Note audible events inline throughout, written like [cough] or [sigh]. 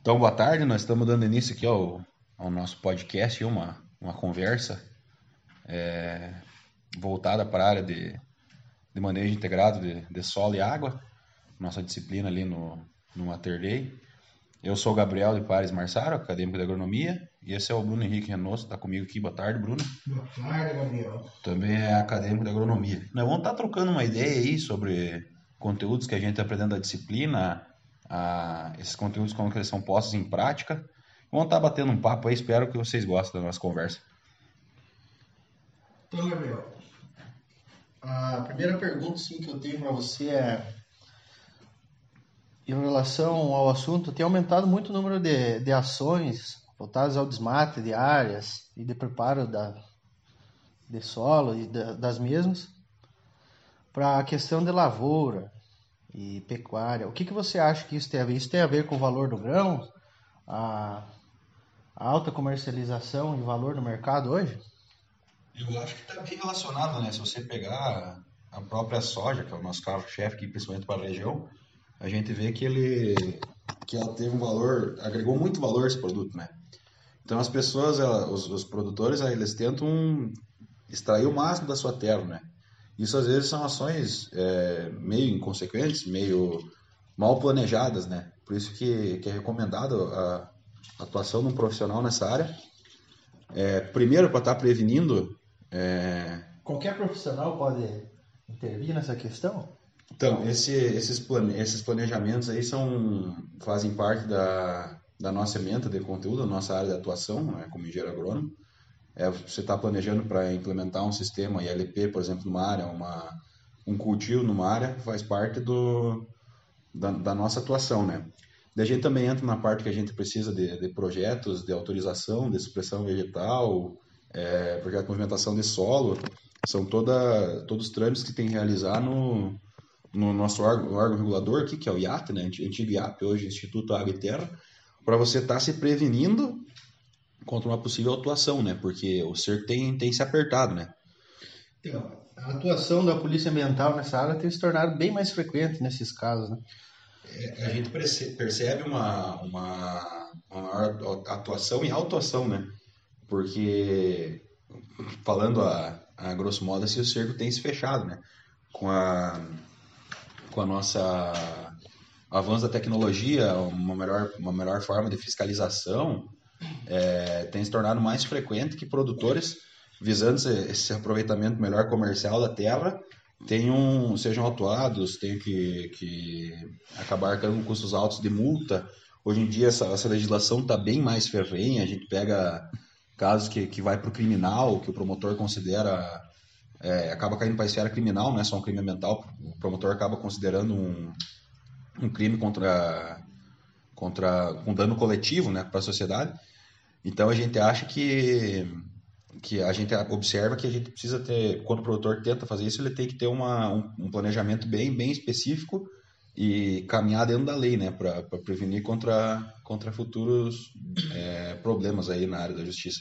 Então, boa tarde. Nós estamos dando início aqui ao, ao nosso podcast, uma, uma conversa é, voltada para a área de, de manejo integrado de, de solo e água, nossa disciplina ali no, no Mater Day. Eu sou o Gabriel de Pares Marsaro, acadêmico de agronomia, e esse é o Bruno Henrique Renosso, está comigo aqui. Boa tarde, Bruno. Boa tarde, Gabriel. Também é acadêmico de agronomia. Nós vamos estar tá trocando uma ideia aí sobre conteúdos que a gente aprendendo da disciplina, esses conteúdos como que eles são postos em prática. Vamos estar tá batendo um papo aí, espero que vocês gostem da nossa conversa. Então, Gabriel, a primeira pergunta sim, que eu tenho para você é em relação ao assunto, tem aumentado muito o número de, de ações voltadas ao desmate de áreas e de preparo da, de solo e da, das mesmas para a questão de lavoura e pecuária. O que, que você acha que isso tem a ver? Isso tem a ver com o valor do grão, a, alta comercialização e valor no mercado hoje? Eu acho que está bem relacionado, né? Se você pegar a própria soja, que é o nosso carro-chefe, principalmente para a região, a gente vê que ele que ela teve um valor, agregou muito valor esse produto, né? Então as pessoas, ela, os, os, produtores, eles tentam extrair o máximo da sua terra, né? Isso às vezes são ações é, meio inconsequentes, meio mal planejadas, né? Por isso que, que é recomendado a, atuação de um profissional nessa área. É, primeiro, para estar tá prevenindo. É... Qualquer profissional pode intervir nessa questão? Então, esse, esses, plane, esses planejamentos aí são, fazem parte da, da nossa emenda de conteúdo, da nossa área de atuação, né, como engenheiro agrônomo. É, você está planejando para implementar um sistema ILP, por exemplo, numa área, uma, um cultivo numa área, faz parte do, da, da nossa atuação, né? Daí a gente também entra na parte que a gente precisa de, de projetos de autorização, de supressão vegetal, é, projeto de movimentação de solo, são toda, todos os trâmites que tem que realizar no, no nosso órgão, órgão regulador aqui, que é o IAT, né? antigo IAP, hoje Instituto Água e Terra, para você estar tá se prevenindo contra uma possível atuação, né? Porque o ser tem, tem se apertado, né? Então, a atuação da polícia ambiental nessa área tem se tornado bem mais frequente nesses casos, né? É, a gente percebe uma, uma, uma maior atuação e autuação, né? Porque, falando a, a grosso modo, assim, o cerco tem se fechado, né? Com a com a nossa avanço da tecnologia, uma melhor, uma melhor forma de fiscalização, é, tem se tornado mais frequente que produtores, visando esse, aproveitamento melhor comercial da terra, tenham, sejam autuados, tenham que, que acabar com custos altos de multa. Hoje em dia essa, essa legislação está bem mais ferrenha, a gente pega casos que, que vai para o criminal, que o promotor considera é, acaba caindo para a esfera criminal, não é só um crime ambiental, o promotor acaba considerando um, um crime contra, contra um dano coletivo né, para a sociedade. Então a gente acha que, que a gente observa que a gente precisa ter, quando o produtor tenta fazer isso, ele tem que ter uma, um, um planejamento bem, bem específico e caminhar dentro da lei, né, para prevenir contra, contra futuros é, problemas aí na área da justiça.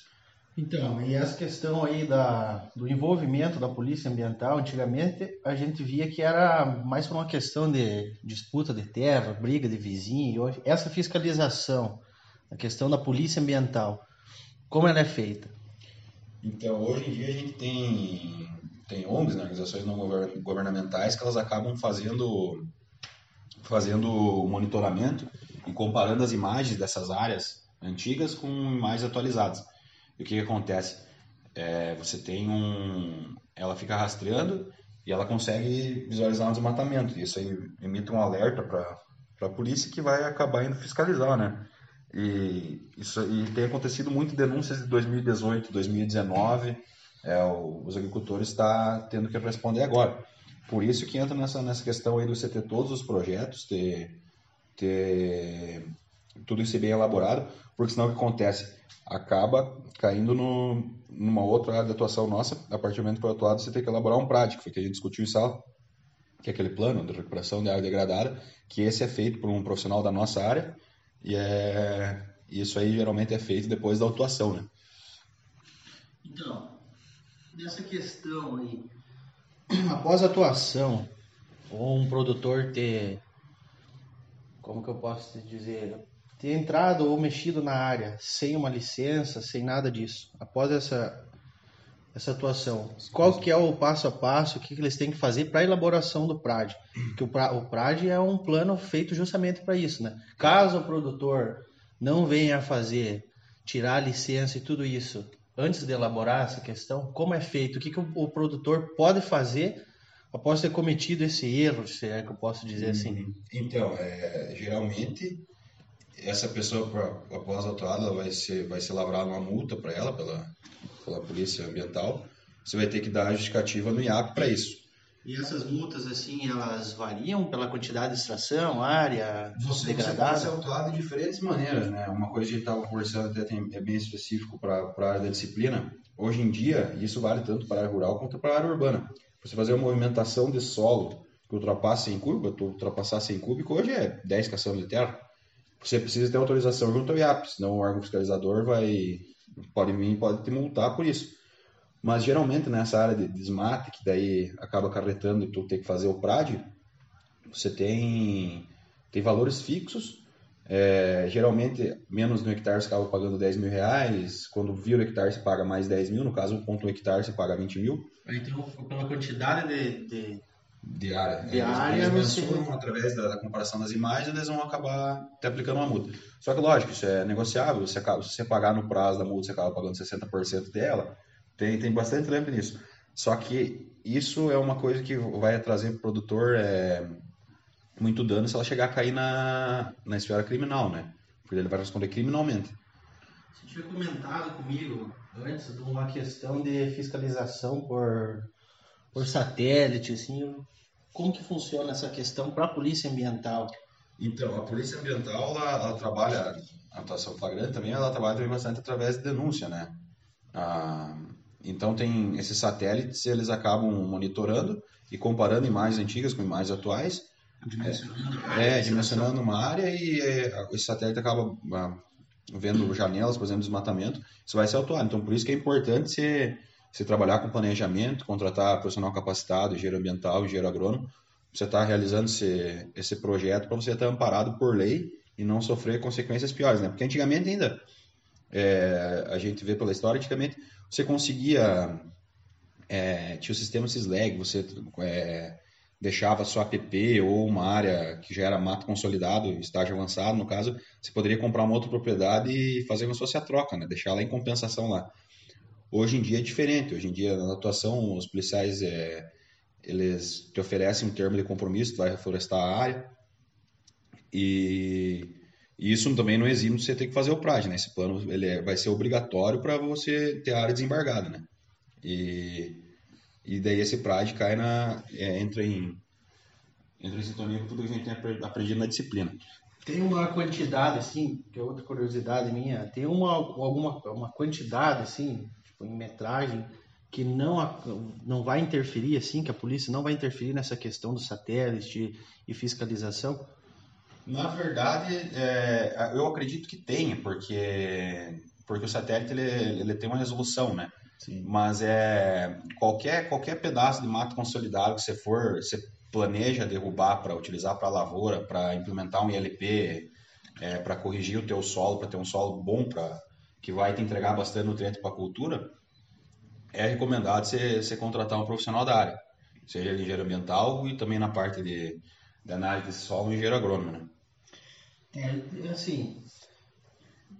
Então, e essa questão aí da, do envolvimento da polícia ambiental, antigamente a gente via que era mais uma questão de disputa de terra, briga de vizinho, essa fiscalização, a questão da polícia ambiental, como ela é feita? Então, hoje em dia a gente tem, tem ONGs, né, organizações não governamentais, que elas acabam fazendo, fazendo monitoramento e comparando as imagens dessas áreas antigas com imagens atualizadas. E o que, que acontece? É, você tem um. Ela fica rastreando e ela consegue visualizar um desmatamento. Isso aí emite um alerta para a polícia que vai acabar indo fiscalizar, né? E, isso, e tem acontecido muito denúncias de 2018, 2019. É, os agricultores estão tá tendo que responder agora. Por isso que entra nessa, nessa questão aí você ter todos os projetos, ter, ter tudo isso bem elaborado, porque senão o que acontece? acaba caindo no, numa outra área de atuação nossa. A partir do momento que for atuado, você tem que elaborar um prático, foi que a gente discutiu isso, que é aquele plano de recuperação de área degradada, que esse é feito por um profissional da nossa área, e é, isso aí geralmente é feito depois da autuação, né? Então, nessa questão aí, [clears throat] após a atuação, ou um produtor ter, como que eu posso dizer, ter entrado ou mexido na área sem uma licença, sem nada disso, após essa essa atuação, qual que é o passo a passo, o que, que eles têm que fazer para a elaboração do PRAD? Que o, pra, o PRAD é um plano feito justamente para isso, né? Caso o produtor não venha a fazer, tirar a licença e tudo isso, antes de elaborar essa questão, como é feito, o que, que o, o produtor pode fazer após ter cometido esse erro, se é que eu posso dizer assim? Uhum. Então, é, geralmente essa pessoa pra, após a autuada vai ser vai ser lavrada uma multa para ela pela pela polícia ambiental. Você vai ter que dar a justificativa no IAP para isso. E essas multas, assim, elas variam pela quantidade de extração, área você, degradada? Você pode ser autuado de diferentes maneiras, né? Uma coisa que a gente estava conversando até tem, é bem específico para a área da disciplina. Hoje em dia, isso vale tanto para a área rural quanto para a área urbana. Você fazer uma movimentação de solo que ultrapasse 100 cúbico, ultrapassar 100 cúbico, hoje é 10 caçambos de terra. Você precisa ter autorização junto ao IAP, senão o órgão fiscalizador vai pode vir pode te multar por isso. Mas geralmente nessa área de desmate, que daí acaba acarretando e tu tem que fazer o PRAD, você tem, tem valores fixos. É, geralmente, menos de um hectare você acaba pagando 10 mil reais. Quando vira o hectare, você paga mais 10 mil. No caso, um ponto um hectare, você paga 20 mil. Então, pela quantidade de, de, De área, eles você... mensuram através da, da, comparação das imagens, eles vão acabar te aplicando uma multa. Só que, lógico, isso é negociável. Você acaba, se você pagar no prazo da multa, você acaba pagando 60% dela. Tem, tem bastante lembra nisso. Só que isso é uma coisa que vai trazer para o produtor é, muito dano se ela chegar a cair na, na esfera criminal, né? Porque ele vai responder criminalmente. Você tinha comentado comigo antes de uma questão de fiscalização por por satélite, assim, como que funciona essa questão para a polícia ambiental? Então, a polícia ambiental, ela, ela, trabalha, a atuação flagrante também, ela trabalha também bastante através de denúncia, né? Ah, então, tem esses satélites, eles acabam monitorando e comparando imagens antigas com imagens atuais. Dimensionando é, é dimensionando uma área e é, esse satélite acaba ah, vendo janelas, por exemplo, desmatamento. Isso vai ser autuado. Então, por isso que é importante ser você trabalhar com planejamento, contratar profissional capacitado, engenheiro ambiental, engenheiro agrônomo, você está realizando esse, esse projeto para você estar amparado por lei e não sofrer consequências piores, né? Porque antigamente ainda, é, a gente vê pela história, antigamente você conseguia, é, tinha o sistema Sisleg, você é, deixava sua app ou uma área que já era mato consolidado, estágio avançado, no caso, você poderia comprar uma outra propriedade e fazer como se fosse a troca, né? Deixar ela em compensação lá. Hoje em dia é diferente. Hoje em dia, na atuação, os policiais é, eles te oferecem um termo de compromisso, tu vai reflorestar a área. E, e isso também não exime você ter que fazer o PRAD, né? Esse plano ele é, vai ser obrigatório para você ter a área desembargada, né? E, e daí esse PRAD cai na, é, entra em entra em sintonia com tudo que a gente tem aprendido na disciplina. Tem uma quantidade, assim, que é outra curiosidade minha, tem uma, alguma uma quantidade, assim, em metragem, que não, não vai interferir, assim, que a polícia não vai interferir nessa questão do satélite e fiscalização? Na verdade, é, eu acredito que tenha, porque, porque o satélite ele, ele tem uma resolução, né? Sim. Mas é qualquer, qualquer pedaço de mato consolidado que você for, você planeja derrubar para utilizar para lavoura, para implementar um ILP, é, para corrigir o teu solo, para ter um solo bom para que vai te entregar bastante nutriente para a cultura, é recomendado você, contratar um profissional da área, seja engenheiro ambiental e também na parte de, de análise desse solo, engenheiro agrônomo, né? É, assim,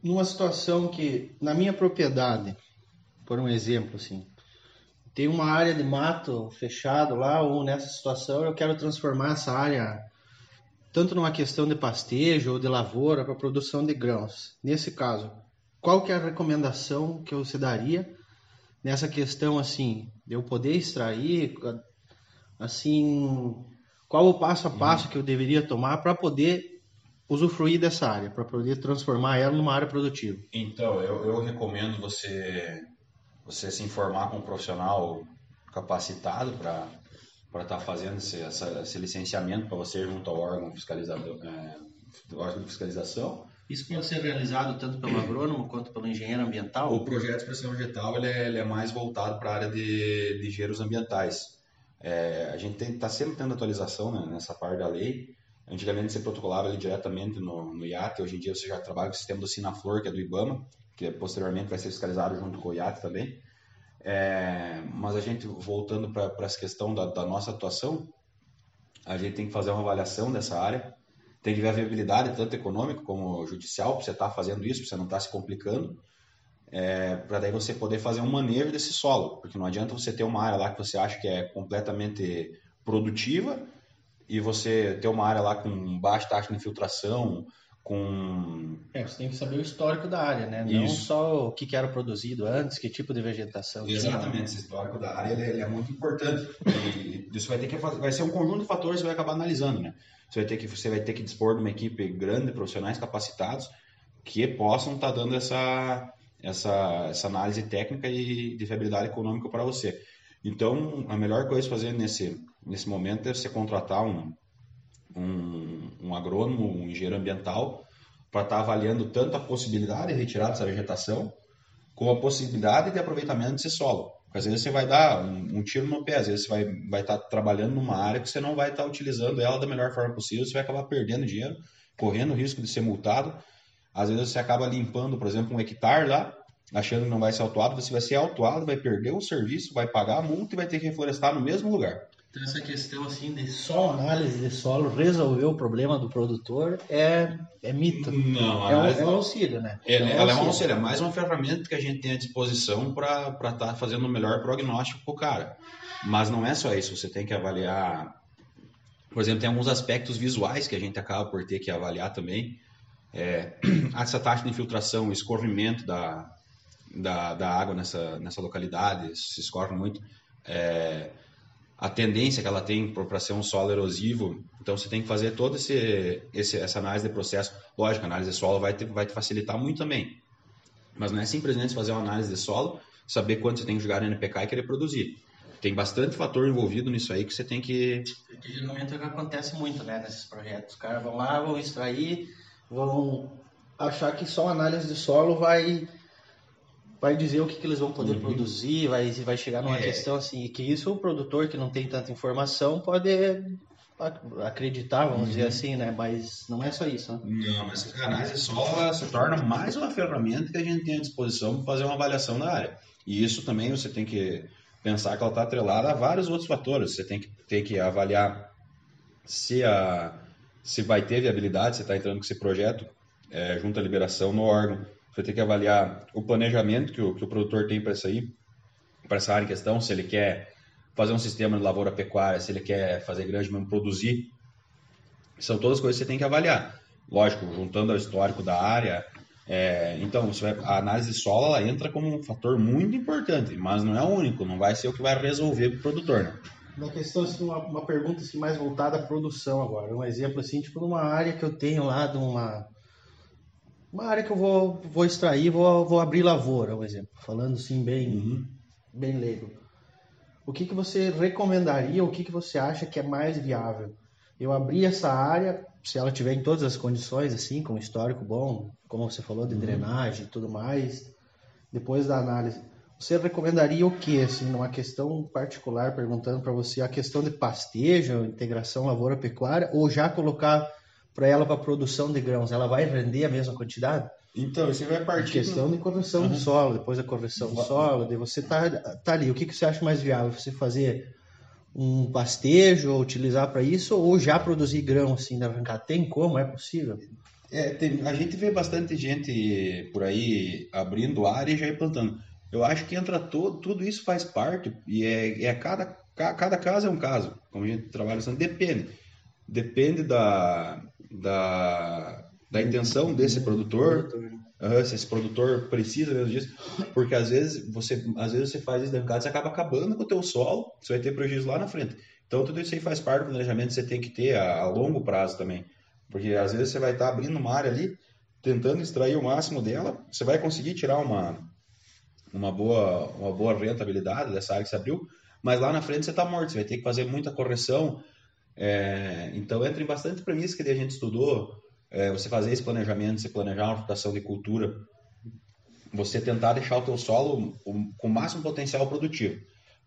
numa situação que, na minha propriedade, por um exemplo, assim, tem uma área de mato fechado lá, ou nessa situação eu quero transformar essa área tanto numa questão de pastejo ou de lavoura para produção de grãos. Nesse caso, qual que é a recomendação que você daria nessa questão assim, de eu poder extrair, assim, qual o passo a passo uhum. que eu deveria tomar para poder usufruir dessa área, para poder transformar ela numa área produtiva? Então, eu, eu recomendo você você se informar com um profissional capacitado para para estar tá fazendo esse, essa, esse licenciamento para você junto ao órgão fiscalizador, é, órgão de fiscalização isso pode ser realizado tanto pelo agrônomo quanto pelo engenheiro ambiental? O projeto de expressão vegetal ele é, ele é mais voltado para a área de, de engenheiros ambientais. É, a gente está sempre tendo atualização né, nessa parte da lei. Antigamente você protocolava diretamente no, no IAT, hoje em dia você já trabalha com o sistema do Sinaflor, que é do IBAMA, que posteriormente vai ser fiscalizado junto com o IAT também. É, mas a gente, voltando para essa questão da, da, nossa atuação, a gente tem que fazer uma avaliação dessa área, tem que ver a viabilidade, tanto econômica como judicial, para você estar tá fazendo isso, para você não estar tá se complicando, é, para daí você poder fazer um manejo desse solo, porque não adianta você ter uma área lá que você acha que é completamente produtiva e você ter uma área lá com baixa taxa de infiltração, com... É, você tem que saber o histórico da área, né? Não Isso. só o que era produzido antes, que tipo de vegetação. Exatamente, esse histórico da área ele, ele é muito importante. E isso vai ter que vai ser um conjunto de fatores que você vai acabar analisando, né? Você vai ter que você vai ter que dispor de uma equipe grande de profissionais capacitados que possam estar tá dando essa essa essa análise técnica e de viabilidade econômica para você. Então, a melhor coisa a fazer nesse nesse momento é você contratar um um, um agrônomo, um engenheiro ambiental, para estar tá avaliando tanto a possibilidade de retirar dessa vegetação, como a possibilidade de aproveitamento desse solo. Porque às vezes você vai dar um, um, tiro no pé, às vezes você vai estar vai tá trabalhando numa área que você não vai estar tá utilizando ela da melhor forma possível, você vai acabar perdendo dinheiro, correndo o risco de ser multado. Às vezes você acaba limpando, por exemplo, um hectare lá, achando que não vai ser autuado, você vai ser autuado, vai perder o serviço, vai pagar a multa e vai ter que reflorestar no mesmo lugar. Então essa questão assim de só análise de solo resolver o problema do produtor é, é mito. Não, é, um, é um auxílio, né? É, é um ela é um auxílio, é mais uma ferramenta que a gente tem à disposição para estar tá fazendo o melhor prognóstico para o cara. Mas não é só isso, você tem que avaliar. Por exemplo, tem alguns aspectos visuais que a gente acaba por ter que avaliar também. É, [clears throat] essa taxa de infiltração, o escorrimento da, da, da água nessa, nessa localidade, se escorre muito. É, a tendência que ela tem para ser um solo erosivo. Então você tem que fazer toda esse, esse, essa análise de processo. Lógico, a análise de solo vai te, vai te facilitar muito também. Mas não é simplesmente fazer uma análise de solo, saber quanto você tem que jogar no NPK e querer produzir. Tem bastante fator envolvido nisso aí que você tem que. geralmente é o que acontece muito né, nesses projetos. Os caras vão lá, vão extrair, vão achar que só análise de solo vai vai dizer o que, que eles vão poder uhum. produzir, vai, vai chegar numa é. questão assim, que isso o produtor que não tem tanta informação pode acreditar, vamos uhum. dizer assim, né? Mas não é só isso, né? Não, mas a análise só se torna mais uma ferramenta que a gente tem à disposição para fazer uma avaliação da área. E isso também você tem que pensar que ela está atrelada a vários outros fatores. Você tem que ter que avaliar se a se vai ter viabilidade, você está entrando com esse projeto é, junto à liberação no órgão vai ter que avaliar o planejamento que o, que o produtor tem para aí, para essa área em questão, se ele quer fazer um sistema de lavoura pecuária, se ele quer fazer grande mesmo, produzir. São todas coisas que você tem que avaliar. Lógico, juntando ao histórico da área. É, então, a análise de solo ela entra como um fator muito importante, mas não é o único, não vai ser o que vai resolver para o produtor. Né? Uma questão, assim, uma, uma pergunta assim, mais voltada à produção agora. Um exemplo assim, tipo numa área que eu tenho lá de uma uma área que eu vou, vou extrair, vou, vou abrir lavoura, um exemplo, falando assim bem, uhum. bem leigo. O que, que você recomendaria, o que, que você acha que é mais viável? Eu abrir essa área, se ela tiver em todas as condições, assim, com histórico bom, como você falou, de uhum. drenagem e tudo mais, depois da análise, você recomendaria o que, assim, numa questão particular, perguntando para você a questão de pastejo, integração lavoura-pecuária, ou já colocar para ela para produção de grãos, ela vai render a mesma quantidade? Então, você vai partir. A questão de correção uhum. do solo, depois da correção do solo, de você tá, tá ali. O que, que você acha mais viável? Você fazer um pastejo, ou utilizar para isso, ou já produzir grão assim na arrancada? Tem como? É possível? É, tem, a gente vê bastante gente por aí abrindo área e já ir plantando. Eu acho que entra todo, tudo isso faz parte e é, é cada, cada caso é um caso. Como a gente trabalha, depende. Depende da, da, da intenção desse produtor, uhum, se esse produtor precisa mesmo disso, porque às vezes você, às vezes você faz isso dentro de você acaba acabando com o teu solo, você vai ter prejuízo lá na frente. Então tudo isso aí faz parte do planejamento que você tem que ter a, a longo prazo também, porque às vezes você vai estar abrindo uma área ali, tentando extrair o máximo dela, você vai conseguir tirar uma uma boa uma boa rentabilidade dessa área que você abriu, mas lá na frente você está morto, você vai ter que fazer muita correção, é, então entra em bastante premissa que a gente estudou, é, você fazer esse planejamento, você planejar uma rotação de cultura, você tentar deixar o teu solo com o máximo potencial produtivo.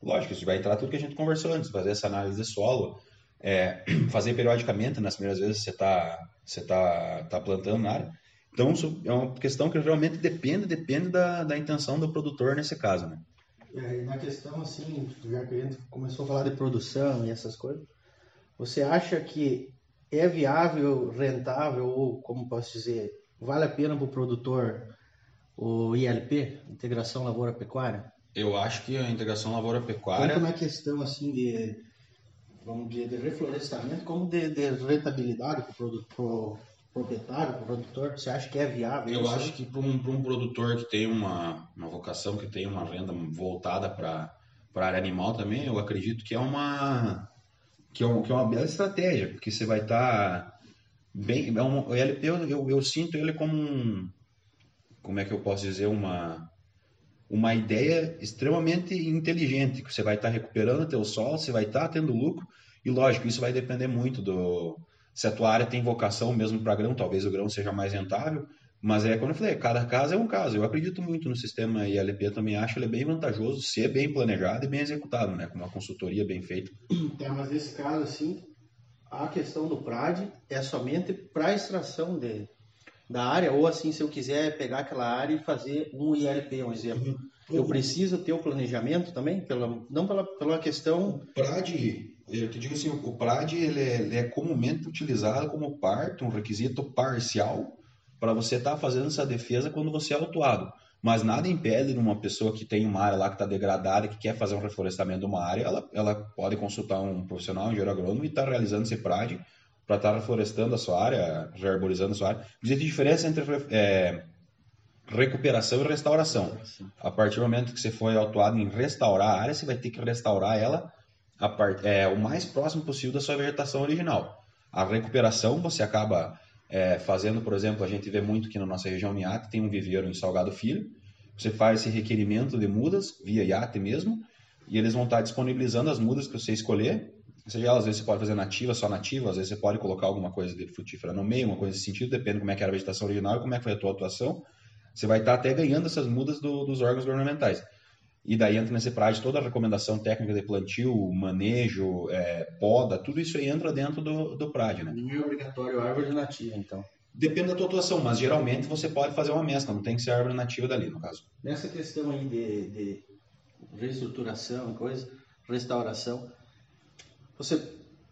Lógico, isso vai entrar tudo que a gente conversou antes, fazer essa análise de solo, é, [clears throat] fazer periodicamente nas primeiras vezes você está você tá, tá plantando na área. Então, é uma questão que realmente depende, depende da, da intenção do produtor nesse caso, né? É, na questão, assim, já que a gente começou a falar de produção e essas coisas, você acha que é viável, rentável, ou como posso dizer, vale a pena para o produtor o ILP, Integração Lavoura Pecuária? Eu acho que a integração lavoura-pecuária. Tanto na questão assim de, vamos dizer, de reflorestamento, como de, de rentabilidade para o proprietário, para o produtor, você acha que é viável? Eu acho que para um, um produtor que tem uma, uma vocação, que tem uma renda voltada para a área animal também, eu acredito que é uma que é, um, que é uma bela estratégia, porque você vai estar tá bem. É um, LP eu, eu, eu sinto ele como um. Como é que eu posso dizer? Uma uma ideia extremamente inteligente, que você vai estar recuperando teu sol, você vai estar tendo lucro, e lógico, isso vai depender muito do se a tua área tem vocação mesmo para grão, talvez o grão seja mais rentável, mas é como eu falei, cada caso é um caso. Eu acredito muito no sistema ILP, também acho ele bem vantajoso, se é bem planejado e bem executado, né, com uma consultoria bem feita. É, mas nesse caso assim, a questão do PRAD é somente para extração de da área, ou assim, se eu quiser pegar aquela área e fazer um ILP, um exemplo. Uhum. Eu preciso ter o planejamento também, pela, não pela, pela questão... O PRAD, eu te digo assim, o PRAD ele é, ele é comumente utilizado como parte, um requisito parcial para você estar tá fazendo essa defesa quando você é autuado. Mas nada impede uma pessoa que tem uma área lá que está degradada, que quer fazer um reflorestamento de uma área, ela, ela pode consultar um profissional, um engenheiro agrônomo e estar tá realizando esse PRAD para estar reflorestando a sua área, rearborizando a sua área. Existe diferença entre é, recuperação e restauração. A partir do momento que você foi autuado em restaurar a área, você vai ter que restaurar ela a part... é, o mais próximo possível da sua vegetação original. A recuperação você acaba é, fazendo, por exemplo, a gente vê muito que na nossa região Miate tem um viveiro em Salgado Filho. Você faz esse requerimento de mudas via IATE mesmo, e eles vão estar disponibilizando as mudas que você escolher seja, às vezes você pode fazer nativa, só nativa, às vezes você pode colocar alguma coisa de frutífera no meio, uma coisa nesse sentido, depende de como é que era a vegetação original e como é que foi a tua atuação. Você vai estar até ganhando essas mudas do, dos órgãos governamentais. E daí entra nesse prazo toda a recomendação técnica de plantio, manejo, é, poda, tudo isso aí entra dentro do, do PRAD, né? Não é obrigatório árvore nativa, então. Depende da tua atuação, mas geralmente você pode fazer uma mescla, não tem que ser árvore nativa dali, no caso. Nessa questão aí de, de reestruturação e coisa, restauração, você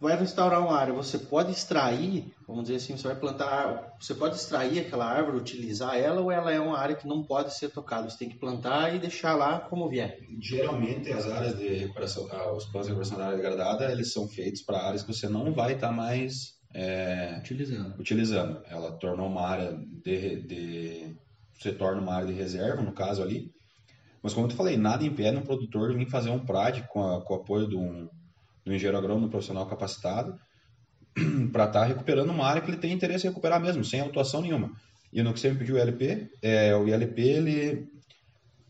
vai restaurar uma área, você pode extrair, vamos dizer assim, você vai plantar, você pode extrair aquela árvore, utilizar ela, ou ela é uma área que não pode ser tocada, você tem que plantar e deixar lá como vier. Geralmente as áreas de recuperação, ah, os planos de recuperação da área degradada, eles são feitos para áreas que você não vai estar tá mais é, utilizando. utilizando. Ela tornou uma área de, de, você torna uma área de reserva, no caso ali, mas como eu te falei, nada impede um produtor de vir fazer um PRAD com, a, com o apoio de um do engenheiro agrônomo profissional capacitado [clears throat] para estar tá recuperando uma área que ele tem interesse em recuperar mesmo, sem autuação nenhuma. E no que você me pediu o ILP, é, o ILP, ele,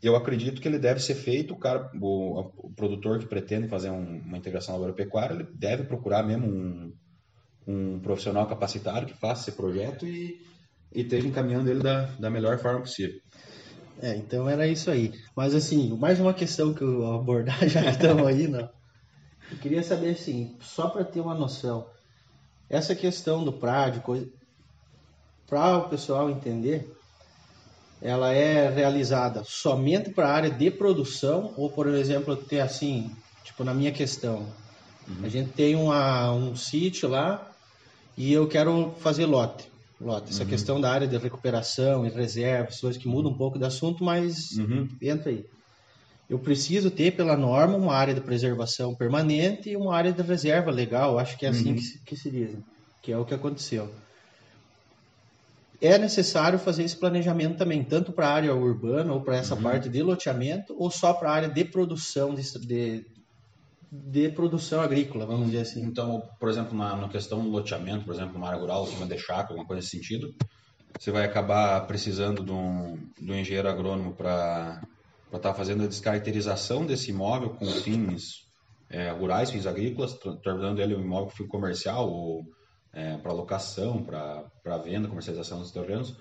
eu acredito que ele deve ser feito, o, cara, o, o produtor que pretende fazer um, uma integração agropecuária, ele deve procurar mesmo um, um profissional capacitado que faça esse projeto e, e esteja encaminhando ele da, da melhor forma possível. É, então era isso aí. Mas assim, mais uma questão que eu abordar, [laughs] já que estamos aí, não. Eu queria saber assim, só para ter uma noção, essa questão do PRAD, para o pessoal entender, ela é realizada somente para a área de produção ou, por exemplo, ter assim, tipo na minha questão, uhum. a gente tem uma, um sítio lá e eu quero fazer lote. Lote. Essa uhum. questão da área de recuperação e reservas, coisas que mudam um pouco do assunto, mas uhum. entra aí eu preciso ter pela norma uma área de preservação permanente e uma área de reserva legal. Acho que é assim uhum. que, se, que se diz, que é o que aconteceu. É necessário fazer esse planejamento também, tanto para a área urbana ou para essa uhum. parte de loteamento, ou só para a área de produção de, de, de, produção agrícola, vamos dizer assim. Então, por exemplo, na, na questão do loteamento, por exemplo, uma área rural, uma de chácara, alguma coisa nesse sentido, você vai acabar precisando de um, de um engenheiro agrônomo para para estar tá fazendo a descaracterização desse imóvel com fins é, rurais, fins agrícolas, tornando ele um imóvel fim comercial ou é, para locação, para venda, comercialização dos terrenos.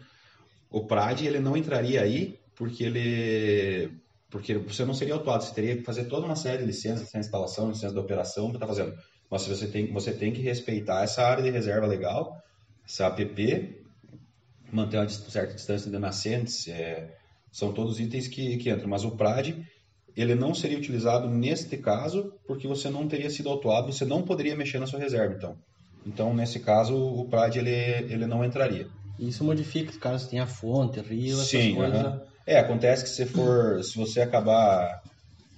O PRAD ele não entraria aí porque ele porque você não seria autuado, você teria que fazer toda uma série de licenças, licença de instalação, licença de operação para estar tá fazendo. mas você tem, você tem que respeitar essa área de reserva legal, essa APP, manter uma certa distância de nascentes, é, são todos itens que, que entram. Mas o PRAD, ele não seria utilizado neste caso, porque você não teria sido autuado, você não poderia mexer na sua reserva, então. Então, nesse caso, o PRAD, ele, ele não entraria. Isso modifica caso tenha fonte, rio, essas Sim, coisas. aham. É, acontece que se for, se você acabar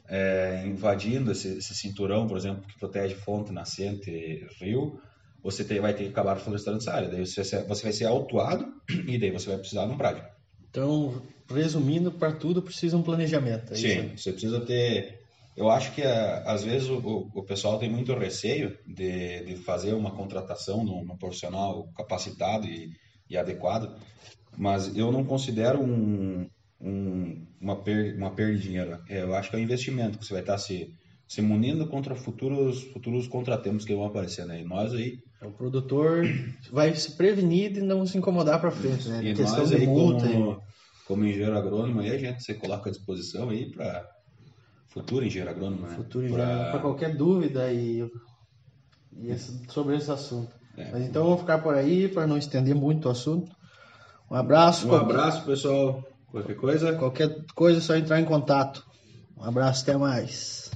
é, invadindo esse, esse cinturão, por exemplo, que protege fonte, nascente, rio, você tem- vai ter que acabar florestando essa área. Daí você, você vai ser autuado [clears throat] e daí você vai precisar de um prádio. Então, resumindo, para tudo precisa um planejamento. é isso? Sim, você precisa ter. Eu acho que ah, às vezes o, o- pessoal tem muito receio de, de fazer uma contratação num, profissional capacitado e, e adequado, mas eu não considero um, um- uma, per, uma perda de dinheiro. É, Eu acho que é um investimento que você vai estar se, se munindo contra futuros, futuros contratempos que vão aparecendo aí. Nós aí, O produtor vai se prevenir de não se incomodar para frente, né? e questão nós de multa. como, como engenheiro agrônomo, aí a gente se coloca à disposição aí para futuro engenheiro agrônomo, né? futuro para qualquer dúvida e, e esse- sobre esse assunto. É. Mas então vamos ficar por aí para não estender muito o assunto. Um abraço. Um qualquer- abraço, pessoal. Qualquer coisa, Qualquer coisa é só entrar em contato. Um abraço, até mais.